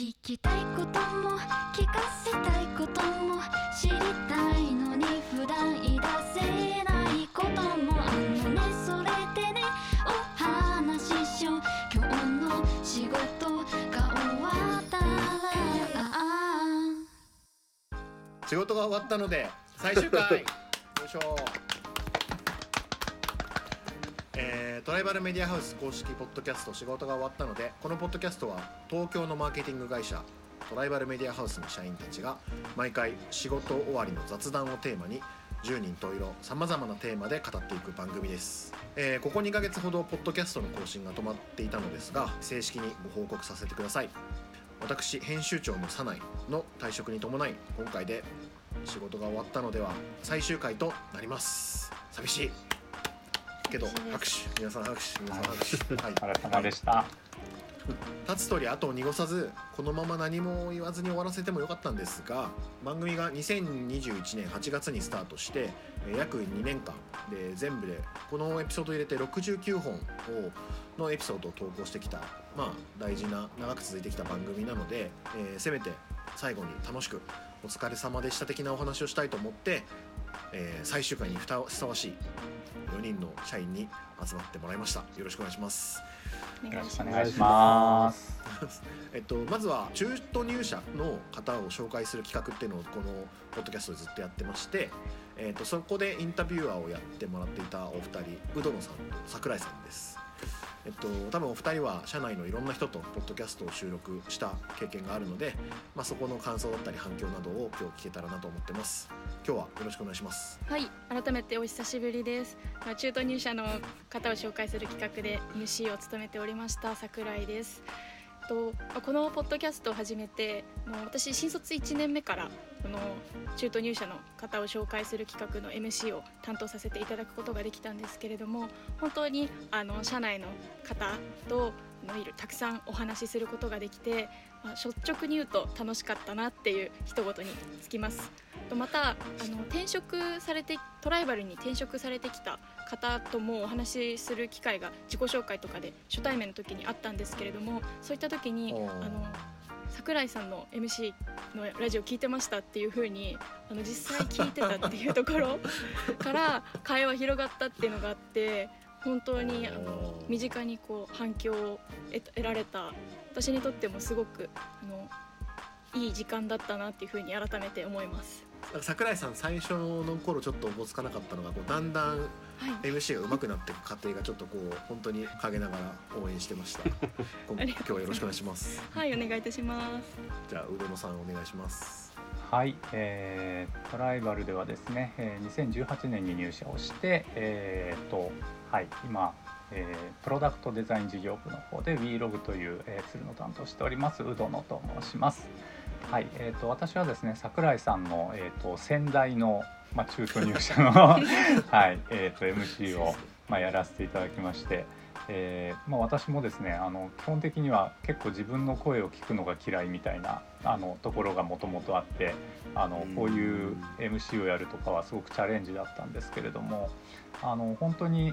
聞きたいことも聞かせたいことも知りたいのに普段言い出せないこともあのね。それでねお話ししよう。今日の仕事が終わったら。仕事が終わったので最終回。よいしょトライバルメディアハウス公式ポッドキャスト仕事が終わったのでこのポッドキャストは東京のマーケティング会社トライバルメディアハウスの社員たちが毎回仕事終わりの雑談をテーマに10人十色さまざまなテーマで語っていく番組です、えーここ2ヶ月ほどポッドキャストの更新が止まっていたのですが正式にご報告させてください。私編集長の早内の退職に伴い今回で仕事が終わったのでは最終回となります。寂しい。けど拍手。皆さん拍手。皆さん拍手。はい。お疲れ様でした。立つ通り後を濁さずこのまま何も言わずに終わらせてもよかったんですが番組が2021年8月にスタートしてえー約2年間。で全部でこのエピソード入れて69本をのエピソードを投稿してきたまあ大事な長く続いてきた番組なので、えーせめて最後に楽しく「お疲れ様でした」的なお話をしたいと思って、えー最終回にふたふさわしい4人の社員に集まってもらいましたよろしくお願いします。よろしくおお願いします。えっと、まずは中途入社の方を紹介する企画っていうのをこのポッドキャストでずっとやってまして、えっと、そこでインタビュアーをやってもらっていたお二人宇野野さんと櫻井さんです。えっと、多分お二人は社内のいろんな人とポッドキャストを収録した経験があるので、まあ、そこの感想だったり反響などを今日聞けたらなと思ってます。今日はよろしくお願いします。はい改めてお久しぶりです。まあ中途入社の方を紹介する企画で MC を務めておりました桜井です。とこのポッドキャストを始めてもう私新卒1年目からこの中途入社の方を紹介する企画の MC を担当させていただくことができたんですけれども本当にあの社内の方とあのいるたくさんお話しすることができて、まあ、率直に言うと楽しかったなっていう一言につきます。とまたあの転職されてトライバルに転職されてきた方ともお話しする機会が自己紹介とかで初対面の時にあったんですけれどもそういった時にあの桜井さんの MC のラジオ聞いてましたっていう風にあの実際聞いてたっていうところ から会話広がったっていうのがあって本当にあの身近にこう反響を得得られた私にとってもすごくあのいい時間だったなっていう風に改めて思います。なんか櫻井さん最初の頃ちょっとおぼつかなかったのがこうだんだんはい MC が上手くなっていく過程がちょっとこう本当に陰ながら応援してました。今日はよろしくお願いします。はい、お願いいたします。じゃあ宇野さんお願いします。はい、えートライバルではですね、えー2018年に入社をして、えーとはい、今、えープロダクトデザイン事業部の方で WeLog という、えーツールの担当をしております宇野野と申します。はい、えー、と私はですね桜井さんの、えー、と先代の、まあ、中途入社の、はいえー、と MC を、まあ、やらせていただきまして、えーまあ、私もですねあの基本的には結構自分の声を聞くのが嫌いみたいなあのところがもともとあってあのうん。こういう MC をやるとかはすごくチャレンジだったんですけれどもあの本当に、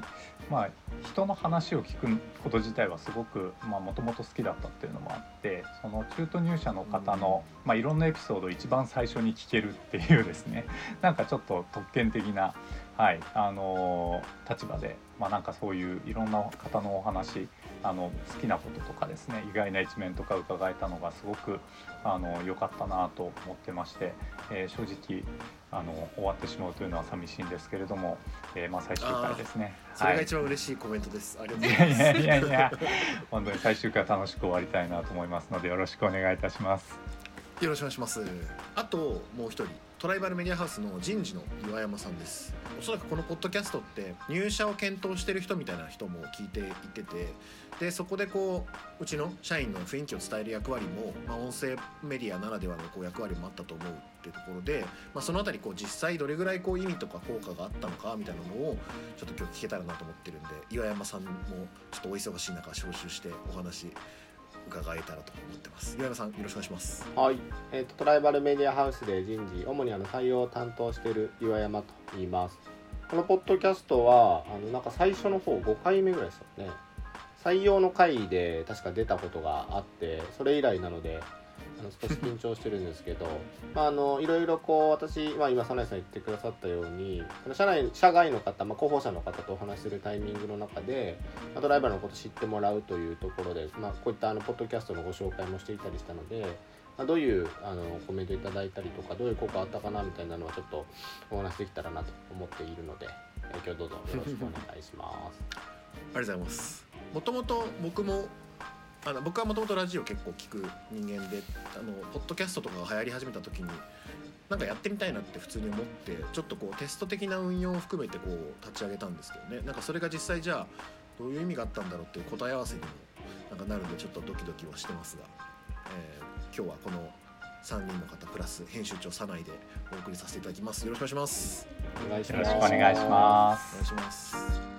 まあ、人の話を聞くこと自体はすごくもともと好きだったっていうのもあってその中途入社の方の、まあ、いろんなエピソードを一番最初に聞けるっていうですねなんかちょっと特権的な、はいあの立場で、まあ、なんかそういういろんな方のお話あの好きなこととかですね意外な一面とか伺えたのがすごくあの良かったなと思ってまして、えー正直あの終わってしまうというのは寂しいんですけれども、えーまあ、最終回ですね。それがはい。一番嬉しいコメントです、ありがとういございます。やいやいやいや本当に最終回楽しく終わりたいなと思いますのでよろしくお願いいたします。よろしくお願いします。あともう一人トライバルメディアハウスの人事の岩山さんです。おそらくこのポッドキャストって入社を検討してる人みたいな人も聞いていててでそこでこううちの社員の雰囲気を伝える役割も、まあ、音声メディアならではのこう役割もあったと思うっていうところで、まあ、そのあたりこう実際どれぐらいこう意味とか効果があったのかみたいなのをちょっと今日聞けたらなと思ってるんで岩山さんもちょっとお忙しい中招集してお話伺えたらと思ってます。岩山さんよろしくお願いします。はい、えーとトライバルメディアハウスで人事主にあの採用を担当している岩山と言います。このポッドキャストはあのなんか最初の方5回目ぐらいですよね。採用の回で確か出たことがあってそれ以来なのであの少し緊張してるんですけどまああのいろいろこう私、まあ、今早苗さん言ってくださったようにの社内社外の方、まあ、候補者の方とお話しするタイミングの中で、まあ、ドライバーのこと知ってもらうというところで、まあ、こういったあのポッドキャストのご紹介もしていたりしたので、ま、どういうあのコメントいただいたりとかどういう効果あったかなみたいなのはちょっとお話できたらなと思っているので、今日どうぞよろしくお願いします。ありがとうございますもともと僕もあの僕はもともとラジオ結構聞く人間であのポッドキャストとかが流行り始めた時になんかやってみたいなって普通に思ってちょっとこうテスト的な運用を含めてこう立ち上げたんですけどね。なんかそれが実際じゃあどういう意味があったんだろうっていう答え合わせにもなんかなるんでちょっとドキドキはしてますが、えー今日はこの3人の方プラス編集長社内でお送りさせていただきます。よろしくお願いします。お願いします。お願いします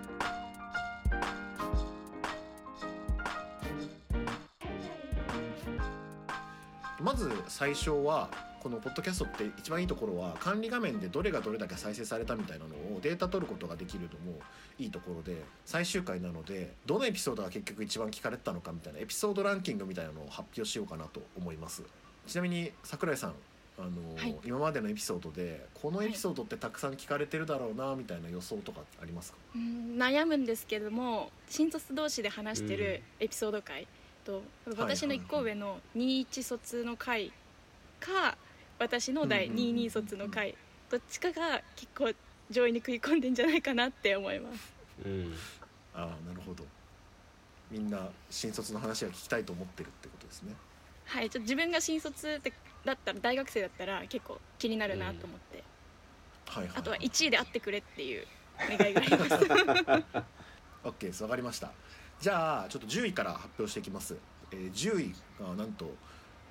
まず最初はこのポッドキャストって一番いいところは管理画面でどれがどれだけ再生されたみたいなのをデータ取ることができるのもいいところで最終回なのでどのエピソードが結局一番聞かれてたのかみたいなエピソードランキングみたいなのを発表しようかなと思います。ちなみに桜井さんあの、はい今までのエピソードでこのエピソードってたくさん聞かれてるだろうなみたいな予想とかありますか？うん悩むんですけども新卒同士で話してるエピソード回と私の1個上の21卒の回か私の第22卒の回どっちかが結構上位に食い込んでんじゃないかなって思います。うん。ああなるほど。みんな新卒の話が聞きたいと思ってるってことですね。はいちょっと自分が新卒ってだったら大学生だったら結構気になるなと思って、はいはい、あとは1位であってくれっていう願いがあります。OK です。わかりましたじゃあちょっと10位から発表していきます、えー10位がなんと、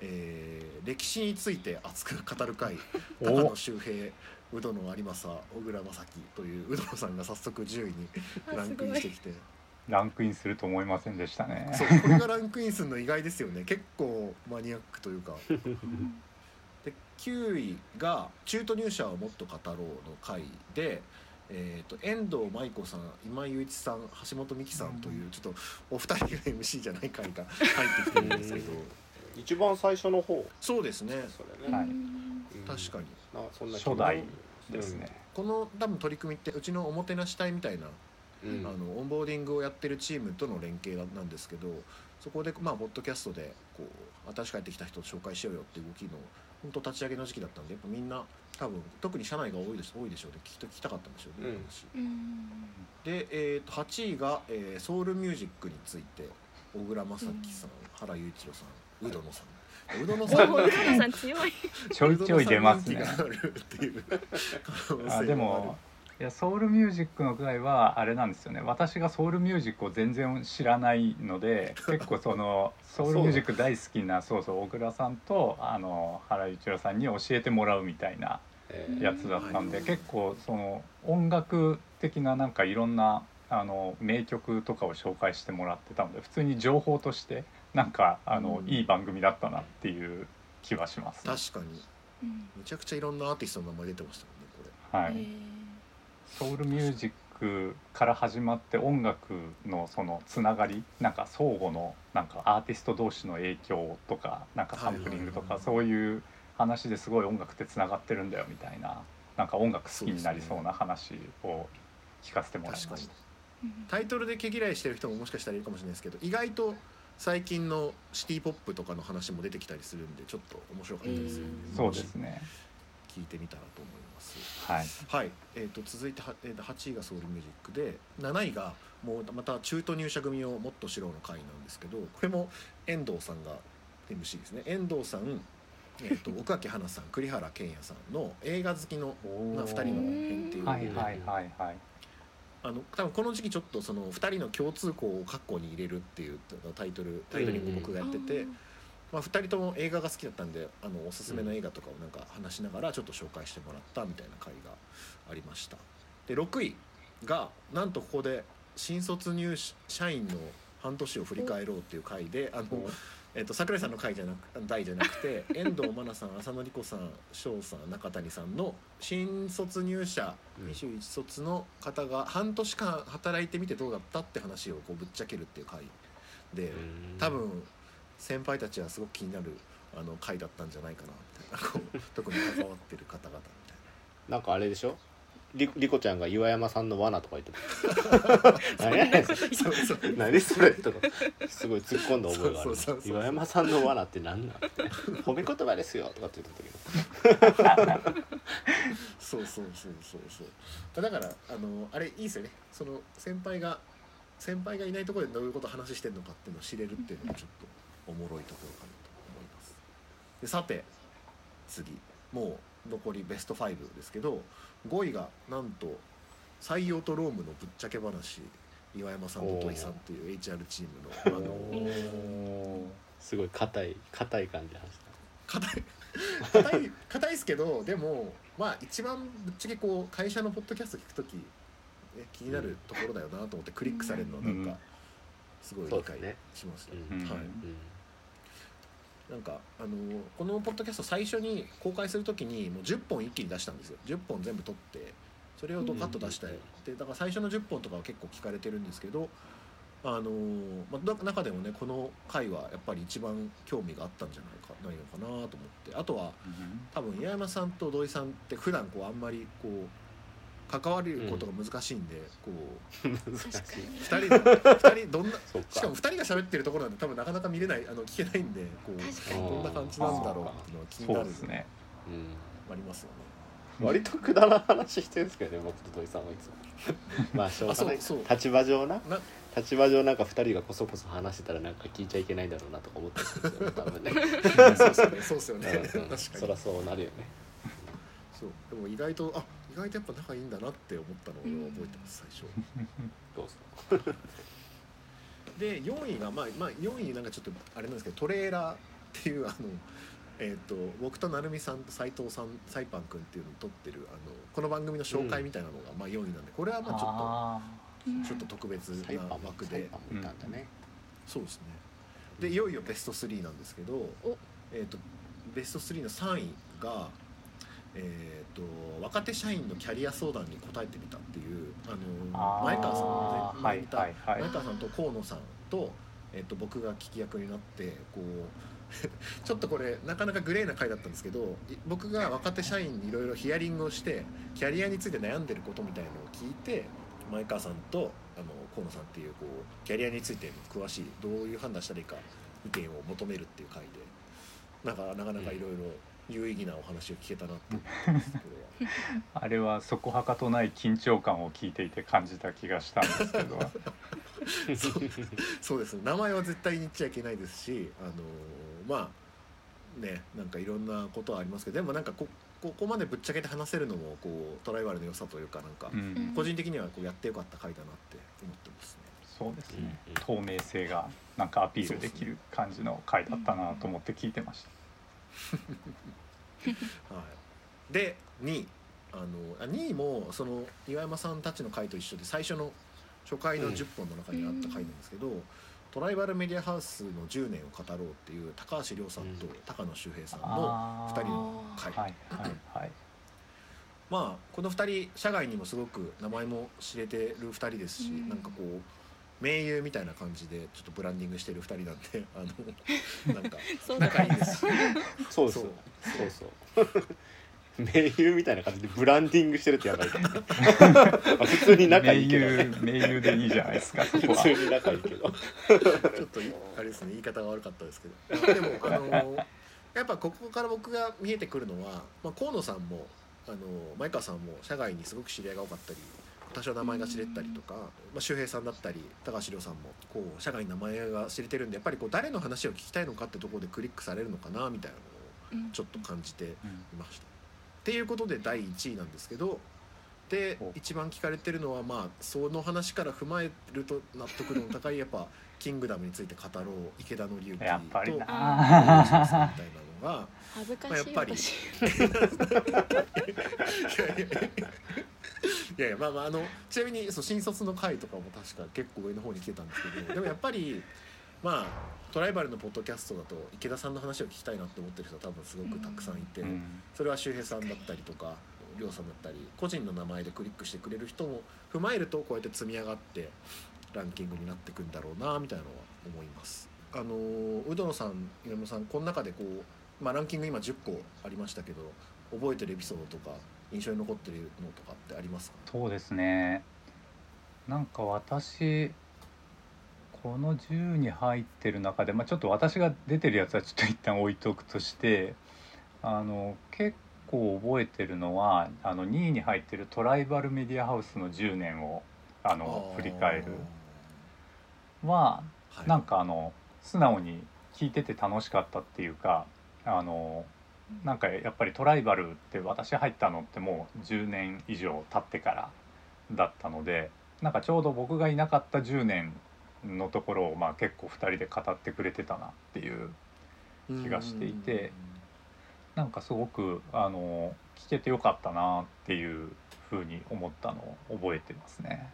えー歴史について熱く語る会 お。高野周平宇野の有政小倉正樹という宇野さんが早速10位にランクインしてきて。ランクインすると思いませんでしたね。そうこれがランクインするの意外ですよね。結構マニアックというか。で9位が「中途入社をもっと語ろう」の回で、えー、と遠藤舞子さん今井雄一さん橋本美紀さんというちょっとお二人が MC じゃない回が入ってきてるんですけど。一番最初の方。そうですね。それね、はい。うん。確かに。まあそんな気初代ですね、この多分取り組みってうちのおもてなし隊みたいな、うん、あのオンボーディングをやってるチームとの連携なんですけどそこでまあポッドキャストでこう新しく帰ってきた人を紹介しようよっていう動きの本当立ち上げの時期だったんでやっぱみんな多分特に社内が多いです多いでしょうねきっと聞きたかったんでしょうね、うん。で、えー、と8位が、えーソウルミュージックについて小倉正樹さん、原雄一郎さん宇野野さん。宇野野おさんお宇野さん強い。ちょいちょい出ますね。宇野野さん人気があるっていう可能性あでもいやソウルミュージックの回はあれなんですよね。私がソウルミュージックを全然知らないので 結構そのソウルミュージック大好きなそうそう小倉さんとあの原一郎さんに教えてもらうみたいなえー。やつだったんで、はい。結構その音楽的ななんかいろんなあの名曲とかを紹介してもらってたので普通に情報としてなんかあの、うん。いい番組だったなっていう気はします、確かに。うん。めちゃくちゃいろんなアーティストの名前出てましたもんねこれ。はい。へーソウルミュージックから始まって音楽のそのつながりなんか相互のなんかアーティスト同士の影響とかなんかサンプリングとかそういう話ですごい音楽ってつながってるんだよみたいななんか音楽好きになりそうな話を聞かせてもらいました。タイトルで毛嫌いしてる人ももしかしたらいるかもしれないですけど意外と最近のシティ・ポップとかの話も出てきたりするんでちょっと面白かったですよねうんそうですね聞いてみたらと思います。はい。はい、えー、と続いては、えー、と8位がソウルミュージックで7位がもうまた中途入社組をもっと知ろうの会なんですけどこれも遠藤さんが MC ですね。遠藤さん、えー、と 奥脇花さん栗原健也さんの映画好きの、まあ、2人の編っていうはいはいはいはい。あの多分この時期ちょっとその2人の共通項を括弧に入れるっていうタイトルタイトリングを僕がやってて、まあ、2人とも映画が好きだったんであのおすすめの映画とかをなんか話しながらちょっと紹介してもらったみたいな回がありました。で6位がなんとここで新卒入社員の半年を振り返ろうっていう回であの、えっと桜井さんの回じゃなく題じゃなくて 遠藤真奈さん浅野莉子さん翔さん中谷さんの新卒入社うん。21卒の方が半年間働いてみてどうだったって話をこうぶっちゃけるっていう回で多分先輩たちはすごく気になるあの回だったんじゃないかなみたいなこう 特に関わってる方々みたいな。んかあれでしょ？りりこちゃんが岩山さんの罠とか言ってた。何やねん。なそうそう。何それ？とか。すごい突っ込んだ覚えがある。岩山さんの罠って何なん？って褒め言葉ですよとかって言ってたけど。そうそうそうそうそう。だからあのあれいいですよね。その先輩が先輩がいないところでどういうことを話してるのかっていうのを知れるっていうのもちょっとおもろいところかなと思います。でさて次。もう残りベスト5ですけど5位がなんと採用とロームのぶっちゃけ話岩山さんと土井さんという HR チームのあのすごい硬い硬い感じで話し硬い硬い硬いですけどでもまあ一番ぶっちゃけこう会社のポッドキャスト聞くとき、ね、気になるところだよなと思ってクリックされるのなんかすごい理解しますね。うん。はい、た、うんなんかあのこのポッドキャスト最初に公開するときにもう10本一気に出したんですよ。10本全部撮ってそれをドカッと出したい、でだから最初の10本とかは結構聞かれてるんですけどあのまあ、な中でもねこの回はやっぱり一番興味があったんじゃないかないのかなと思って。あとは多分八山さんと土井さんって普段こうあんまりこう関わることが難しいんで、こう難しい確かに。2人の二人どんなしかも2人が喋ってるところなんで多分なかなか見れないあの聞けないんでこう確かに。どんな感じなんだろうっていうのは気にそなるうですね。うんありますよね。割とくだらん話してるんですけどね僕と土井さんはいつも。まあしょうがない。あそうそう。立場上な。な立場上なんか2人がこそこそ話してたらなんか聞いちゃいけないんだろうなとか思ってるんですよね多分ね。そうですよね。そうですよね。うんうん。確かに。そりゃそうなるよね。そう。でも意外とあ意外とやっぱ仲いいんだなって思ったのを俺は覚えてます最初。どうぞ。で4位がまあまあ4位なんかちょっとあれなんですけどトレーラーっていうあの。えー、と僕と成美さんと斉藤さんサイパン君っていうのを撮ってるあのこの番組の紹介みたいなのが、まあ4位なんでこれはまあちょっとちょっと特別な枠で。そうですね。でいよいよベスト3なんですけどお、えー、とベスト3の3位が、えー、と若手社員のキャリア相談に答えてみたっていうあのあ前川さんあのはいはいはい。前川さんと河野さんと,、えー、と僕が聞き役になってこう ちょっとこれなかなかグレーな回だったんですけどい僕が若手社員にいろいろヒアリングをしてキャリアについて悩んでることみたいのを聞いて前川さんとあの河野さんっていうこうキャリアについて詳しいどういう判断したらいいか意見を求めるっていう回でなんかなかなかいろいろ有意義なお話を聞けたなって。思ってますこれは。あれはそこはかとない緊張感を聞いていて感じた気がしたんですけど。そうそうです。ね名前は絶対に言っちゃいけないですしあのまあねなんかいろんなことはありますけどでもなんかこここまでぶっちゃけて話せるのもこうトライバルの良さというかなんか、うん。個人的にはこうやってよかった回だなって思ってますね。そうですね。うん。透明性がなんかアピールできる感じの回だったなと思って聞いてましたはい、で2位あのあ2位もその岩山さんたちの回と一緒で最初の初回の10本の中にあった回なんですけど、トライバルメディアハウスの10年を語ろうっていう高橋亮さんとうん。高野周平さんのあ2人の回、はいはいはい。まあこの2人社外にもすごく名前も知れてる2人ですし、うん。なんかこう盟友みたいな感じでちょっとブランディングしてる2人なんで あのなんか そうだ仲いいです。しそうです。よそう。そう盟友みたいな感じでブランディングしてるってやばい。ま あ普通に仲盟いいけどね。友盟友でいいじゃないですか普通に仲いいけど。ちょっといあれですね言い方が悪かったですけど。でもあのやっぱここから僕が見えてくるのは、まあ、河野さんもあの前川さんも社外にすごく知り合いが多かったり多少名前が知れたりとか、まあ、周平さんだったり高橋亮さんもこう社外に名前が知れてるんでやっぱりこう誰の話を聞きたいのかってところでクリックされるのかなみたいなのをうん。ちょっと感じていうん。ました。っていうことで第1位なんですけどでお一番聞かれてるのはまあその話から踏まえると納得度の高いやっぱ「キングダム」について語ろう池田紀之とやっぱりみたいなのが恥ずかしいまあやっぱり。私 いやいやまあまああのちなみにそう新卒の回とかも確か結構上の方に来てたんですけど でもやっぱりまあトライバルのポッドキャストだと池田さんの話を聞きたいなって思ってる人は多分すごくたくさんいて。うんそれは周平さんだったりとか亮さんだったり個人の名前でクリックしてくれる人も踏まえるとこうやって積み上がってランキングになっていくんだろうなみたいなのは思います。あの有働さん岩村さんこの中でこうまあ、ランキング今10個ありましたけど覚えてるエピソードとか印象に残ってるのとかってありますか？そうですね。なんか私この10に入ってる中で、まあ、ちょっと私が出てるやつはちょっと一旦置いとくとしてあの結構覚えてるのはあの2位に入ってるトライバルメディアハウスの10年をあの振り返るはあーなんかあの素直に聞いてて楽しかったっていうかあのなんかやっぱりトライバルって私入ったのってもう10年以上経ってからだったのでなんかちょうど僕がいなかった10年のところをまあ結構2人で語ってくれてたなっていう気がしていてなんかすごくあの聞けてよかったなっていうふうに思ったのを覚えてますね。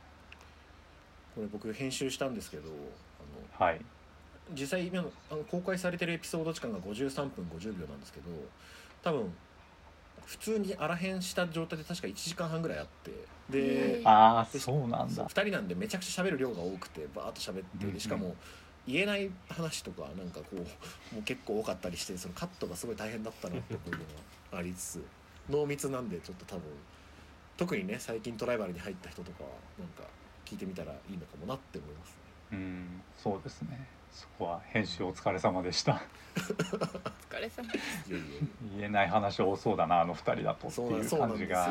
これ僕編集したんですけどあのはい、実際今のあの公開されてるエピソード時間が53分50秒なんですけど多分普通に荒編した状態で確か1時間半ぐらいあってであそうなんだ2。人なんでめちゃくちゃ喋る量が多くてバーッと喋ってうんうんでしかも言えない話とかなんかこうもう結構多かったりしてそのカットがすごい大変だったなっていうのがありつつ濃密なんでちょっと多分特にね最近トライバルに入った人とかはなんか聞いてみたらいいのかもなって思いますね。うん、そうですね。そこは編集お疲れ様でした。お疲れ様言えない話多そうだなあの二人だとっていう感じが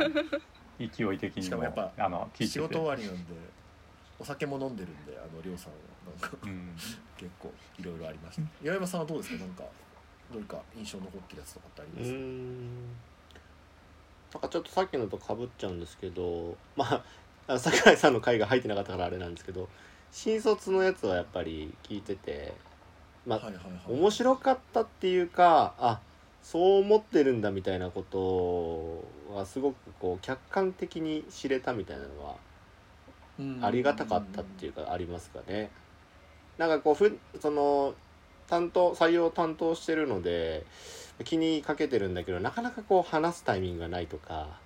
勢い的にも。しかもやっぱあの聞いてて。仕事終わりなんでお酒も飲んでるんであのりょうさんはなんかうん、結構いろいろありました。岩山さんはどうですか？なんかどうか印象残ってるやつとかってありうます、ん。なんかちょっとさっきのとかぶっちゃうんですけどまあ桜井さんの回が入ってなかったからあれなんですけど新卒のやつはやっぱり聞いててまあ、はいはいはい。面白かったっていうかあそう思ってるんだみたいなことはすごくこう客観的に知れたみたいなのはうん。ありがたかったっていうかありますかね。なんかこうふその担当採用担当してるので気にかけてるんだけどなかなかこう話すタイミングがないとか、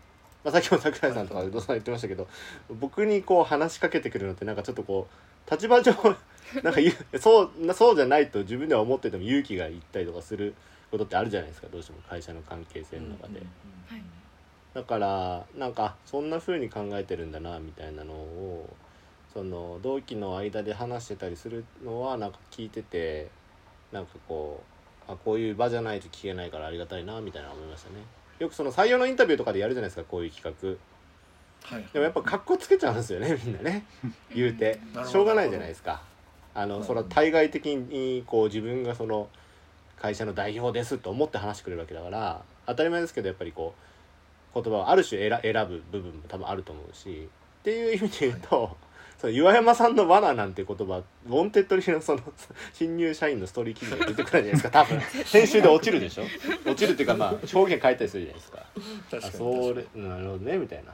まあ、さっきも桜井さんとか有働さん言ってましたけど僕にこう話しかけてくるのってなんかちょっとこう立場上なんかそうなそうじゃないと自分では思ってても勇気がいったりとかすることってあるじゃないですかどうしても会社の関係性の中で。はい。だからなんかそんな風に考えてるんだなみたいなのをその同期の間で話してたりするのはなんか聞いててなんかこうあこういう場じゃないと聞けないからありがたいなみたいな思いましたね。よくその採用のインタビューとかでやるじゃないですかこういう企画はいでもやっぱ格好つけちゃうんですよね みんなね。言うて。しょうがないじゃないですか。あのそれは対外的にこう自分がその会社の代表ですと思って話してくれるわけだから当たり前ですけどやっぱりこう言葉をある種選選ぶ部分も多分あると思うし。っていう意味で言うと、その岩山さんの罠なんて言葉 Wantedly のその 新入社員のストーリー記事が出てくるじゃないですか。多分。編集で落ちるでしょ。落ちるっていうかまあ表現書いたりするじゃないですか。確かに。あそれなるほどねみたいな、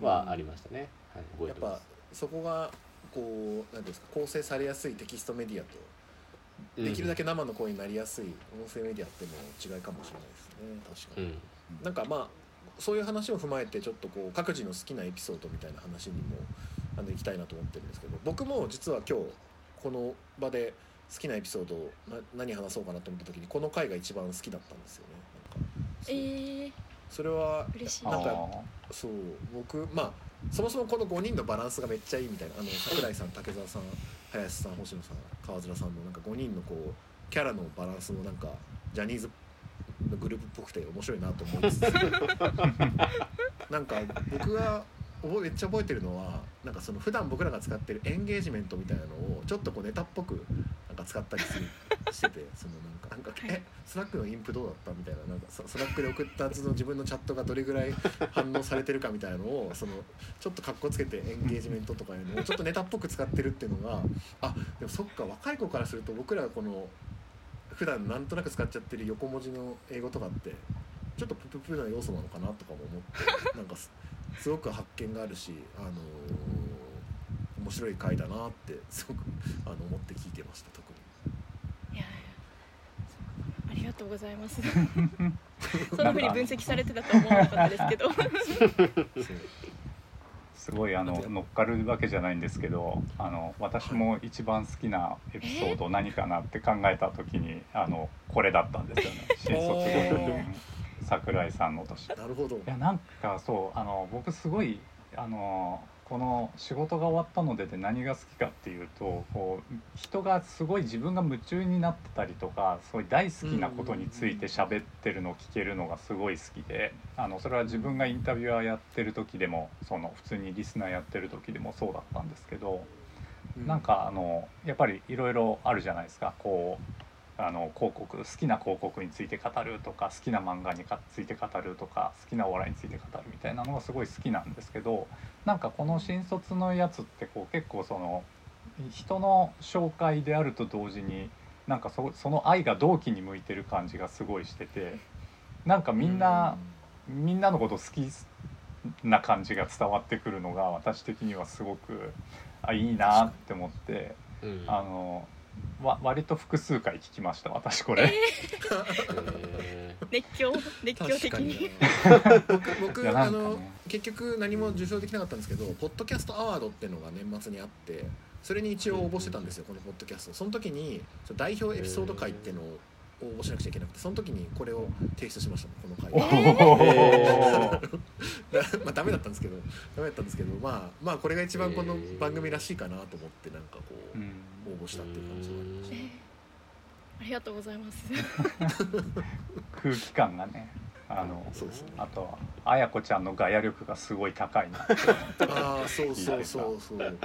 はありましたね、はい、やってぱそこがこう何ていうんですか構成されやすいテキストメディアとうんできるだけ生の声になりやすい音声メディアっても違いかもしれないですね。確かに、うん。なんかまあそういう話を踏まえてちょっとこう各自の好きなエピソードみたいな話にもあの行きたいなと思ってるんですけど僕も実は今日この場で好きなエピソードをな何話そうかなと思った時にこの回が一番好きだったんですよね。なんかえー、それは嬉しい。なんかあそう僕まあそもそもこの5人のバランスがめっちゃいいみたいな。あの桜井さん竹澤さん林さん星野さん川面さんのなんか5人のこうキャラのバランスもなんかジャニーズのグループっぽくて面白いなと思いつつなんか僕が覚えめっちゃ覚えてるのはなんかその普段僕らが使ってるエンゲージメントみたいなのをちょっとこうネタっぽくなんか使ったりするしててそのなんかなんか「はいえ Slack のインプどうだった?」みたいななんかス Slack で送ったその自分のチャットがどれぐらい反応されてるかみたいなのをそのちょっとかっこつけてエンゲージメントとかいうのをちょっとネタっぽく使ってるっていうのがあでもそっか若い子からすると僕らがこの普段なんとなく使っちゃってる横文字の英語とかってちょっとプププな要素なのかなとかも思ってなんかすすごく発見があるし、あのー面白い回だなってすごくあの思って聞いてました特に。いやいやありがとうございます。そんな風に分析されてたとは思わなかったですけど。すごいあの乗っかるわけじゃないんですけどあの私も一番好きなエピソード何かなって考えた時にあのこれだったんですよね。新卒5年桜井さんの年。いなるほど。やなんかそうあの僕すごいあのこの「仕事が終わったので」で何が好きかっていうとこう人がすごい自分が夢中になってたりとかすごい大好きなことについて喋ってるのを聞けるのがすごい好きであのそれは自分がインタビュアーやってる時でもその普通にリスナーやってる時でもそうだったんですけどなんかあのやっぱりいろいろあるじゃないですか。こうあの広告好きな広告について語るとか好きな漫画にかついて語るとか好きなお笑いについて語るみたいなのがすごい好きなんですけどなんかこの新卒のやつってこう結構その人の紹介であると同時になんかそその愛が同期に向いてる感じがすごいしててなんかみんな、みんなのこと好きな感じが伝わってくるのが私的にはすごくあいいなって思ってうん。あのわ割と複数回聞きました私これ。へ熱狂熱狂的に。に僕僕いやなあの結局何も受賞できなかったんですけどポッドキャストアワードっていうのが年末にあってそれに一応応募してたんですよこのポッドキャスト。その時に代表エピソード回っていうのを応募しなくちゃいけなくてその時にこれを提出しましたこの回。まあダメだったんですけどダメだったんですけどまあまあこれが一番この番組らしいかなと思ってなんかこう。うん応募したっていう感じがありましたえー。ありがとうございます。空気感がねあのそうですね。あとはあやこちゃんのガヤ力がすごい高いなああそうそうそうそう。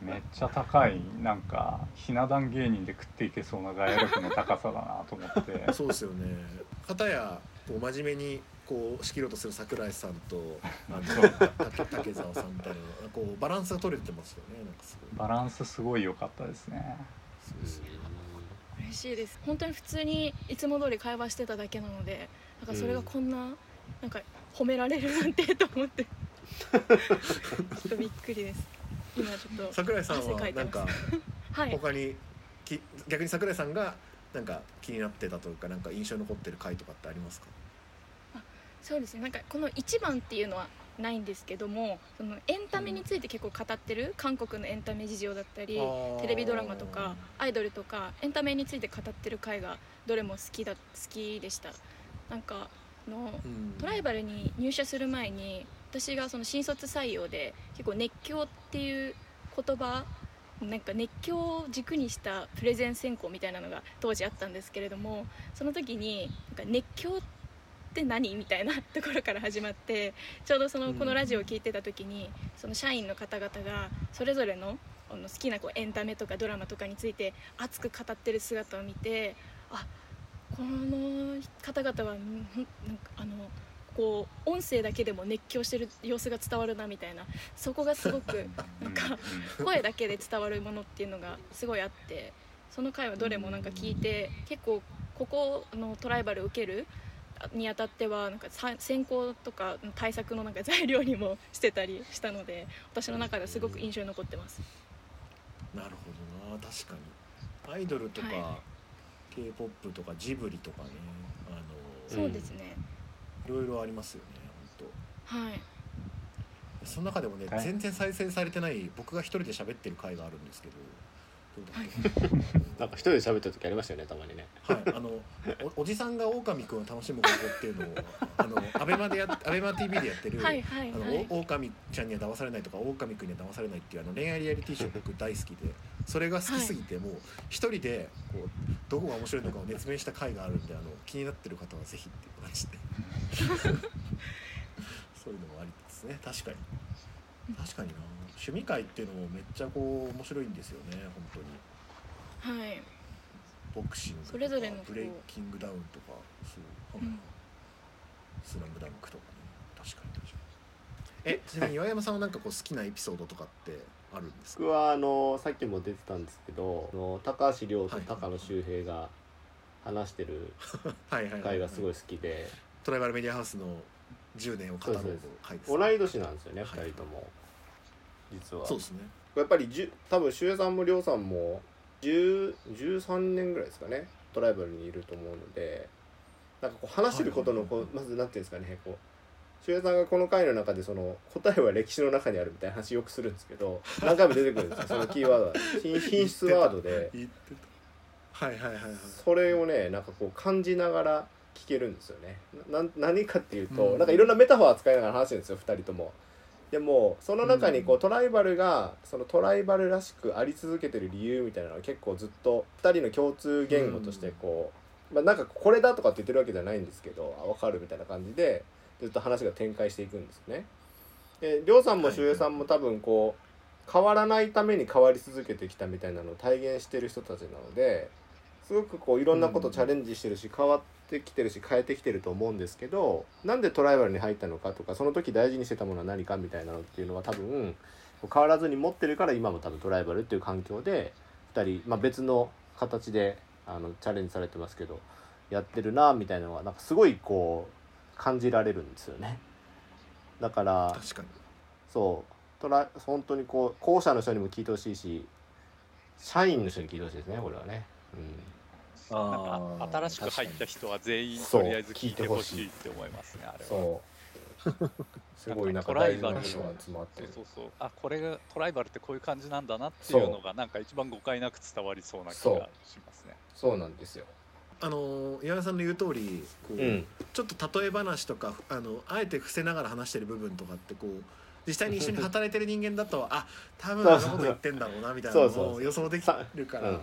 めっちゃ高いなんかひな壇芸人で食っていけそうなガヤ力の高さだなと思って。そうですよね。片やこう真面目にこう仕切ろうとする桜井さんと あのた竹澤さんみたいなこうバランスが取れてますよねなんかすごいバランスすごい良かったですね。そうですね。嬉しいです。本当に普通にいつも通り会話してただけなのでなんかそれがこんな、なんか褒められるなんてと思って。ちょっとびっくりです。今ちょっと桜井さんはいなんか はい。他にき逆に桜井さんがなんか気になってたというかなんか印象に残ってる回とかってありますか？そうですね。なんかこの一番っていうのはないんですけどもそのエンタメについて結構語ってる韓国のエンタメ事情だったりテレビドラマとかアイドルとかエンタメについて語ってる回がどれも好きだ好きでした。なんかあのうん。トライバルに入社する前に私がその新卒採用で結構熱狂っていう言葉なんか熱狂を軸にしたプレゼン選考みたいなのが当時あったんですけれどもその時になんか熱狂って何？みたいなところから始まってちょうどそのこのラジオを聞いてた時にその社員の方々がそれぞれの好きなこうエンタメとかドラマとかについて熱く語ってる姿を見てあこの方々はあのこう音声だけでも熱狂してる様子が伝わるなみたいな。そこがすごく なんか声だけで伝わるものっていうのがすごいあってその回はどれもなんか聞いて結構ここのトライバル受けるにあたってはなんかさ選考とか対策のなんか材料にもしてたりしたので私の中ではすごく印象に残ってます。なるほどな確かに。アイドルとか、は k p o p とかジブリとかねあのそうですね、いろいろありますよね本はい。当その中でもね、はい。全然再生されてない僕が一人で喋ってる回があるんですけど なんか一人で喋った時ありましたよねたまにね。はい、あのおおじさんが狼くんを楽しむ方法っていうのをあのアベマでやアベマ TV でやってる、はいはいあのはいお狼ちゃんには騙されないとか狼くんには騙されないっていうあの恋愛リアリティショー僕大好きでそれが好きすぎて、もう一人でこうどこが面白いのかを熱弁した回があるんであの気になってる方はぜひっていう感じで。そういうのもありですね確かに確かにな。趣味会っていうのもめっちゃこう面白いんですよね本当に。はい。ボクシングとかそれぞれブレイキングダウンとかそう、うん。スラムダンクとかね。確かに確かに。えちなみに岩山さんはなんかこう好きなエピソードとかってあるんですか？僕はあのさっきも出てたんですけどあの高橋亮とはい高野周平が話してる はいはいはい、回がすごい好きで。トライバルメディアハウスの10年を語る回です同い年なんですよねはい。2人とも。実は。そうですね。やっぱり多分周平さんも亮さんも10 13年ぐらいですかねトライバルにいると思うのでなんかこう話してることのこうまずなんていうんですかねこう周平さんがこの回の中でその答えは歴史の中にあるみたいな話よくするんですけど 何回も出てくるんですよそのキーワードは。品品質ワードで。はいはいはいはい。それをねなんかこう感じながら聞けるんですよね。なな何かっていうと、うん。なんかいろんなメタファー使いながら話してるんですよ2人とも。でもその中にこう、うん。トライバルがそのトライバルらしくあり続けてる理由みたいなのは結構ずっと2人の共通言語としてこう、まあ、なんかこれだとかって言ってるわけじゃないんですけどあ分かるみたいな感じでずっと話が展開していくんですね。でりょうさんもはい周平さんも多分こう変わらないために変わり続けてきたみたいなのを体現してる人たちなのですごくこういろんなことチャレンジしてるし変わってきてるし変えてきてると思うんですけどなんでトライバルに入ったのかとかその時大事にしてたものは何かみたいなのっていうのは多分変わらずに持ってるから今も多分トライバルっていう環境で2人、まあ、別の形であのチャレンジされてますけどやってるなみたいなのはなんかすごいこう感じられるんですよね。だから確かにそうトラ本当にこう後者の人にも聞いてほしいし社員の人に聞いてほしいですねこれはね。うんなんか新しく入った人は全員とりあえず聞いてほしいって思いますねあれは。そう。すごいなんかトライバル大事なことが詰まってる。そうそうそうあこれがトライバルってこういう感じなんだなっていうのがなんか一番誤解なく伝わりそうな気がしますね。そうなんですよ。あの岩根さんの言う通りこう、うん。ちょっと例え話とかあのあえて伏せながら話してる部分とかってこう実際に一緒に働いてる人間だとあ多分あのこと言ってんだろうなみたいなのを予想できるから、うん。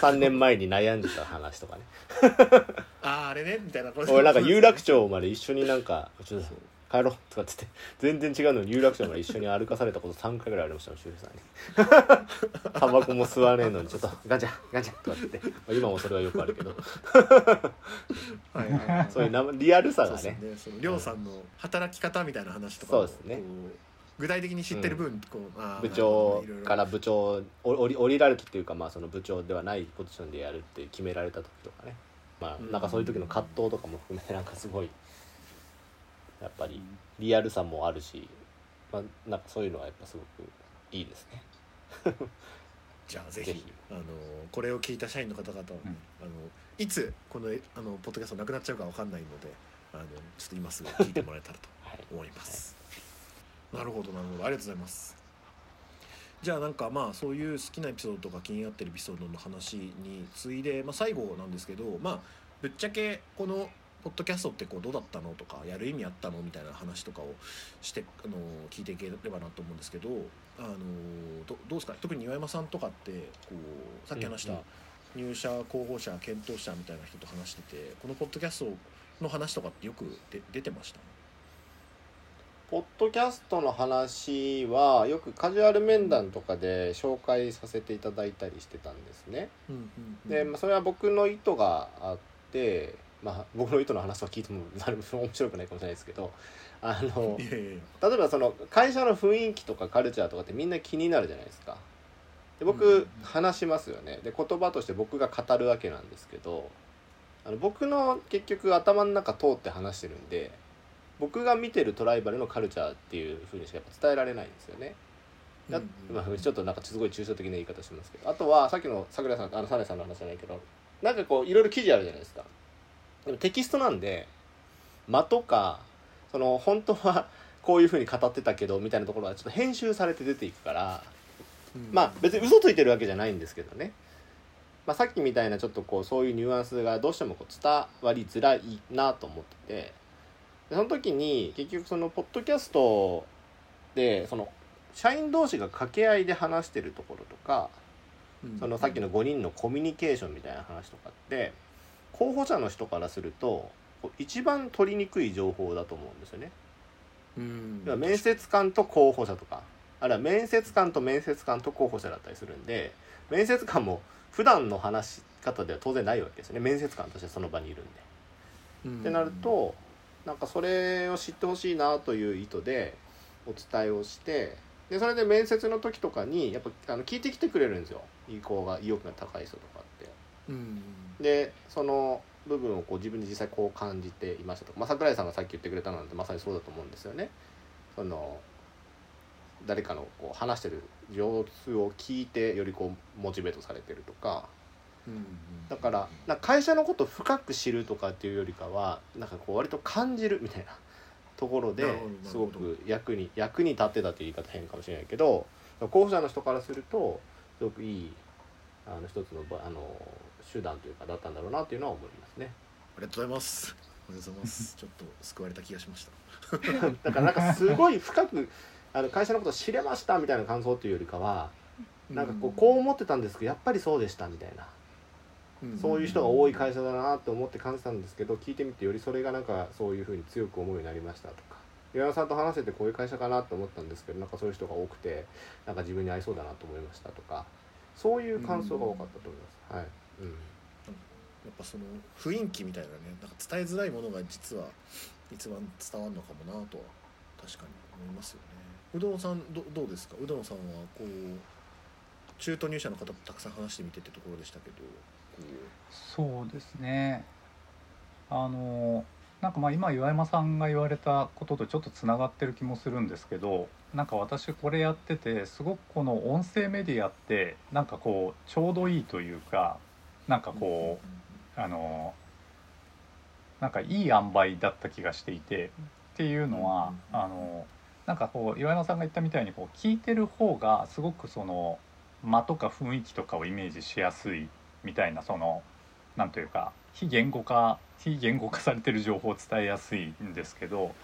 三年前に悩んでた話とかね。あああれねみたいな。こと俺なんか有楽町まで一緒になんかちょっと帰ろうとかって言って。全然違うの。に有楽町まで一緒に歩かされたこと三回ぐらいありましたよ周平さんに。タバコも吸わねえのにちょっとガンちゃんガンちゃんとかって。まあ今もそれはよくあるけど、はいはいはい。そういうなリアルさそうですがね。ねそのりょうさんの働き方みたいな話とかもそうですね具体的に知ってる分、こう部長から部長お降り降りられたっていうかまあその部長ではないポジションでやるって決められた時とかね。まあうん。なんかそういう時の葛藤とかも含めてなんかすごいやっぱりリアルさもあるし、まあ、なんかそういうのはやっぱすごくいいですね。じゃあぜひぜひ。あのこれを聞いた社員の方々うん。あのいつこのあのポッドキャストなくなっちゃうかわかんないのであのちょっと今すぐ聞いてもらえたらと はい、思います。なるほどなるほど。ありがとうございます。じゃあなんかまあそういう好きなエピソードとか気になってるエピソードの話に次いで、まあ、最後なんですけどまあぶっちゃけこのポッドキャストってこうどうだったのとかやる意味あったのみたいな話とかをしてあの聞いていければなと思うんですけどあのどどうですか？特に岩山さんとかってこうさっき話したうん。入社候補者検討者みたいな人と話しててこのポッドキャストの話とかってよくで出てました？ポッドキャストの話はよくカジュアル面談とかで紹介させていただいたりしてたんですね。で、まあ、それは僕の意図があって、まあ、僕の意図の話を聞いても誰も面白くないかもしれないですけどあの 例えばその会社の雰囲気とかカルチャーとかってみんな気になるじゃないですか。で僕、うん話しますよねで言葉として僕が語るわけなんですけどあの僕の結局頭の中通って話してるんで僕が見てるトライバルのカルチャーっていうふうにしかやっぱ伝えられないんですよね。だまあ、ちょっとなんかすごい抽象的な言い方しますけどあとはさっきの桜井さんあのサネさんの話じゃないけどなんかこういろいろ記事あるじゃないですか。でもテキストなんで間とかその本当はこういうふうに語ってたけどみたいなところはちょっと編集されて出ていくからまあ別に嘘ついてるわけじゃないんですけどね、まあ、さっきみたいなちょっとこうそういうニュアンスがどうしてもこう伝わりづらいなと思っててでその時に結局そのポッドキャストでその社員同士が掛け合いで話してるところとかうんそのさっきの5人のコミュニケーションみたいな話とかって候補者の人からすると一番取りにくい情報だと思うんですよね。うん面接官と候補者とかあるいは面接官と面接官と候補者だったりするんで面接官も普段の話し方では当然ないわけですよね面接官としてその場にいるんで。うんってなるとなんかそれを知ってほしいなという意図でお伝えをしてでそれで面接の時とかにやっぱあの聞いてきてくれるんですよ意向が意欲が高い人とかって。うんでその部分をこう自分で実際こう感じていましたとか、まあ、桜井さんがさっき言ってくれたのでまさにそうだと思うんですよね。その誰かのこう話してる様子を聞いてよりこうモチベートされてるとかうんだからな会社のことを深く知るとかっていうよりかはなんかこう割と感じるみたいなところですごく役に役に立ってたという言い方変かもしれないけど候補者の人からするとすごくいいあの一つのばあの手段というかだったんだろうなというのは思いますね。ありがとうございます。ありがとうございます。ちょっと救われた気がしました。だからなんかすごい深くあの会社のことを知れましたみたいな感想というよりかはなんかこうこう思ってたんですけどやっぱりそうでしたみたいな。うんそういう人が多い会社だなと思って感じたんですけど聞いてみてよりそれがなんかそういうふうに強く思うようになりましたとか。岩山さんと話せてこういう会社かなと思ったんですけどなんかそういう人が多くてなんか自分に合いそうだなと思いましたとか。そういう感想が多かったと思います。はい、うん。やっぱその雰囲気みたいなねなんか伝えづらいものが実は一番伝わるのかもなとは確かに思いますよね。うどんさんどどうですか？うどんさんはこう中途入社の方とたくさん話してみてってところでしたけどこそうですね。あのなんかまあ今岩山さんが言われたこととちょっとつながってる気もするんですけどなんか私これやっててすごくこの音声メディアってなんかこうちょうどいいというかなんかこうあのなんかいい塩梅だった気がしていてっていうのはあのなんかこう岩山さんが言ったみたいにこう聞いてる方がすごくその間とか雰囲気とかをイメージしやすいみたいなそのなんというか非言語化非言語化されてる情報を伝えやすいんですけど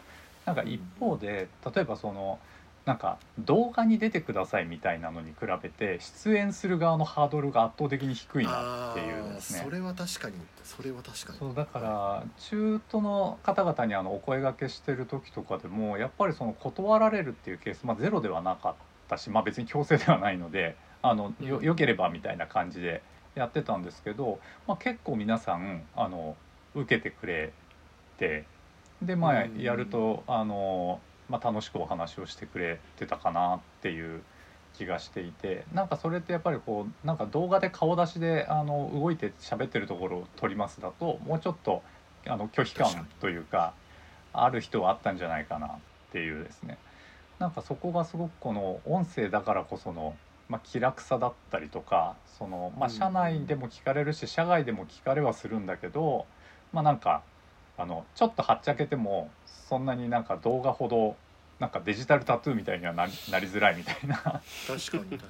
なんか一方で例えばそのなんか動画に出てくださいみたいなのに比べて出演する側のハードルが圧倒的に低ういなっていうあですね。ーそれは確かにそれは確かに。そうだから中途の方々にあのお声掛けしてる時とかでもやっぱりその断られるっていうケース、まあ、ゼロではなかったし、まあ、別に強制ではないのであのよよければみたいな感じでやってたんですけど、まあ、結構皆さんあの受けてくれてでまあうんやるとあの、まあ、楽しくお話をしてくれてたかなっていう気がしていてなんかそれってやっぱりこうなんか動画で顔出しであの動いて喋ってるところを撮りますだともうちょっとあの拒否感というかある人はあったんじゃないかなっていうですね。なんかそこがすごくこの音声だからこその、まあ、気楽さだったりとかその、まあ、うん。社内でも聞かれるし社外でも聞かれはするんだけどまあなんかあのちょっとはっちゃけてもそんなになんか動画ほどなんかデジタルタトゥーみたいにはなりなりづらいみたいな。確かに確かに。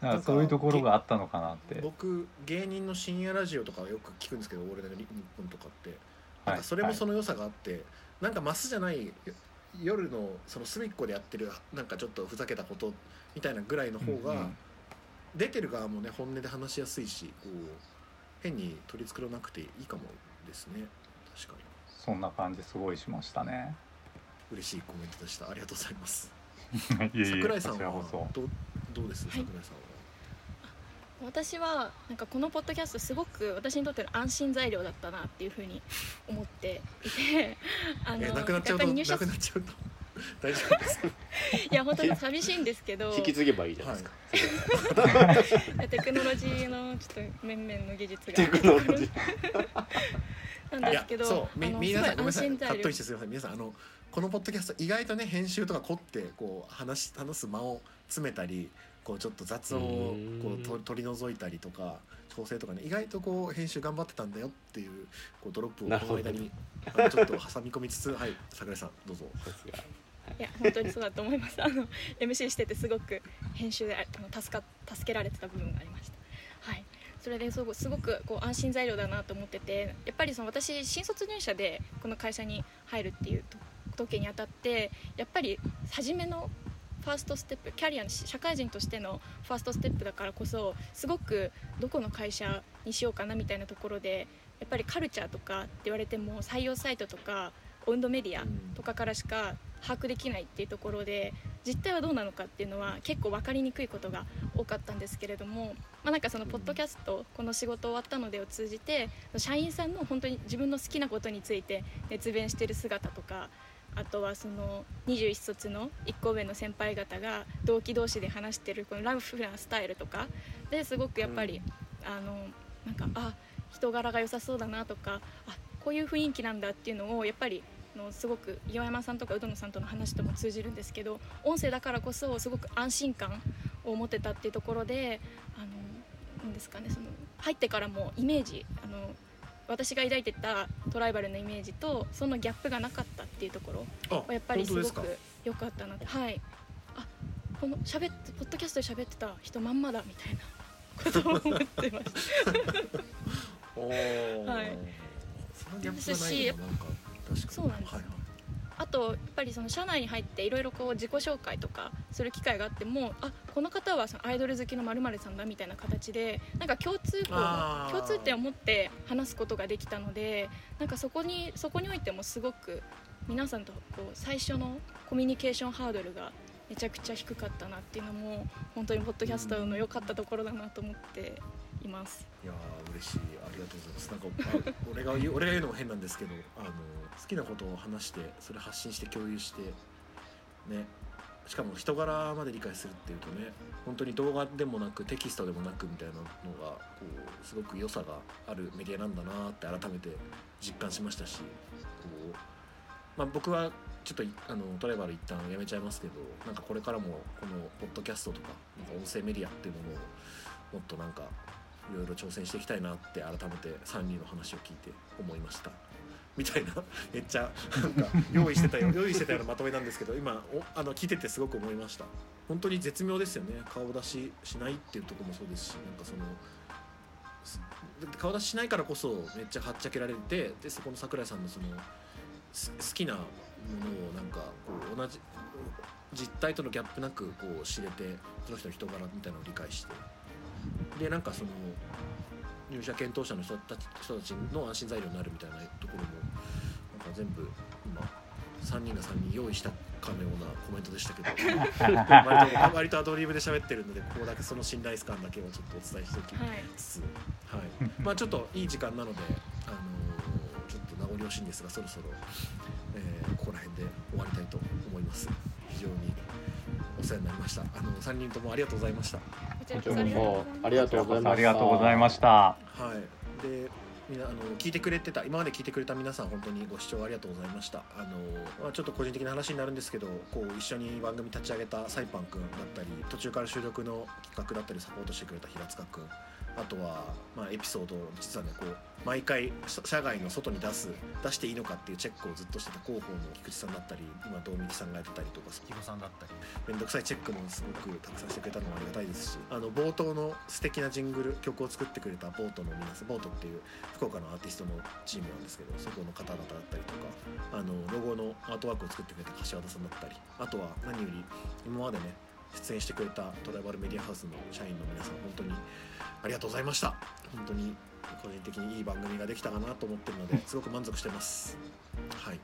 なんかそういうところがあったのかなって。僕芸人の深夜ラジオとかよく聞くんですけど「俺らの日本」とかって。はい。なんかそれもその良さがあって、なんかマスじゃないよ夜のその隅っこでやってるなんかちょっとふざけたことみたいなぐらいの方が、うんうん。出てる側もね本音で話しやすいしこう。変に取り繕わなくていいかもですね。確かに。そんな感じすごいしましたね。嬉しいコメントでした。ありがとうございます。いえいえ桜井さんはどうどうです？はい。桜井さんは、私はなんかこのポッドキャストすごく私にとっての安心材料だったなっていうふうに思っていてあえなくなっちゃうとなやっぱり入社くなっちゃうと 大丈夫です。かいや本当に寂しいんですけど。引き継げばいいじゃないですか、テクノロジーのちょっと面々の技術が。テクノロジー。なんですけどそう。皆さんごめんなさい。カットしてすみません。皆さんあのこのポッドキャスト意外とね編集とか凝ってこう話し話す間を詰めたりこうちょっと雑音をこうと取り除いたりとか調整とかね意外とこう編集頑張ってたんだよっていうこうドロップをこの間にあのちょっと挟み込みつつはい桜井さんどうぞいや本当にそうだと思います。あの MC しててすごく編集であの助か助けられてた部分がありました。はい。それですごくすごくこう安心材料だなと思っててやっぱりその私新卒入社でこの会社に入るっていう時にあたってやっぱり初めのファーストステップキャリアの社会人としてのファーストステップだからこそすごくどこの会社にしようかなみたいなところでやっぱりカルチャーとかって言われても採用サイトとかオウンドメディアとかからしか把握できないっていうところで実態はどうなのかっていうのは結構分かりにくいことが多かったんですけれども、まあ、なんかそのポッドキャストこの仕事終わったのでを通じて社員さんの本当に自分の好きなことについて熱弁してる姿とかあとはその21卒の1個上の先輩方が同期同士で話してるこのラフなスタイルとかですごくやっぱり、あのなんかあ人柄が良さそうだなとかあこういう雰囲気なんだっていうのをやっぱりあのすごく岩山さんとか宇野さんとの話とも通じるんですけど音声だからこそすごく安心感を持ってたっていうところであのなんですかねその入ってからもイメージあの私が抱いてたトライバルのイメージとそのギャップがなかったっていうところあはやっぱりすごく良かったなって。はい。あこの喋ってポッドキャストで喋ってた人まんまだみたいな ことを思ってました。はい。そのギャップがないのはなんか確かにそうなんですはいはい。あとやっぱりその社内に入っていろいろこう自己紹介とかする機会があってもあこの方はそのアイドル好きのまるさんだみたいな形でなんか共通共通点を持って話すことができたのでなんかそこにそこにおいてもすごく皆さんとこう最初のコミュニケーションハードルがめちゃくちゃ低かったなっていうのも本当にポッドキャストの良かったところだなと思っています。いやー嬉しい。ありがとうございます。なんかあ俺が俺が言うのも変なんですけどあの好きなことを話してそれ発信して共有してね。しかも人柄まで理解するっていうとね本当に動画でもなくテキストでもなくみたいなのがこうすごく良さがあるメディアなんだなって改めて実感しましたしこう、まあ、僕はちょっとあのトライバル一旦やめちゃいますけどなんかこれからもこのポッドキャストとかなんか音声メディアっていうものをもっとなんかいろいろ挑戦していきたいなって改めて3人の話を聞いて思いました。みたいな。めっちゃなんか用意してたよ 用意してたようなまとめなんですけど今おあの聞いててすごく思いました。本当に絶妙ですよね。顔出ししないっていうところもそうですしなんかそのす顔出ししないからこそめっちゃはっちゃけられてでそこの桜井さんのそのす好きなものをなんかこう同じ実態とのギャップなくこう知れてその人の人柄みたいなのを理解して。でなんかその入社検討者の人たち人たちの安心材料になるみたいなところもなんか全部今3人が3人用意したかのようなコメントでしたけど 割と割とアドリブで喋ってるのでここだけその信頼感だけをちょっとお伝えしておきはいつつ、はい、まあちょっといい時間なので、あのーちょっと名残惜しいんですがそろそろ、えーここら辺で終わりたいと思います。非常にお世話になりました。あの3人ともありがとうございましたこちらこそありがとうございましたありがとうございました。はい。でみんなあの聞いてくれてた今まで聞いてくれた皆さん本当にご視聴ありがとうございました。あの、まあ、ちょっと個人的な話になるんですけどこう一緒に番組立ち上げたサイパン君だったり途中から収録の企画だったりサポートしてくれた平塚君あとは、まあ、エピソードを実はねこう毎回社外の外に出す出していいのかっていうチェックをずっとしてた広報の菊池さんだったり今道美さんがやってたりとか肥後さんだったりめんどくさいチェックもすごくたくさんしてくれたのもありがたいですしあの冒頭の素敵なジングル曲を作ってくれたボートの皆さんボートっていう福岡のアーティストのチームなんですけどそこの方々だったりとかあのロゴのアートワークを作ってくれた柏田さんだったりあとは何より今までね出演してくれたトライバルメディアハウスの社員の皆さん本当にありがとうございました。本当に個人的にいい番組ができたかなと思ってるのですごく満足してます。はい。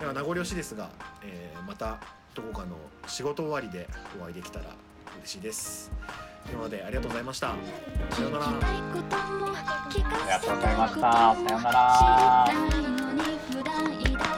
では名残惜しいですが、えーまたどこかの仕事終わりでお会いできたら嬉しいです。今までありがとうございました。さようなら。ありがとうございました。さようなら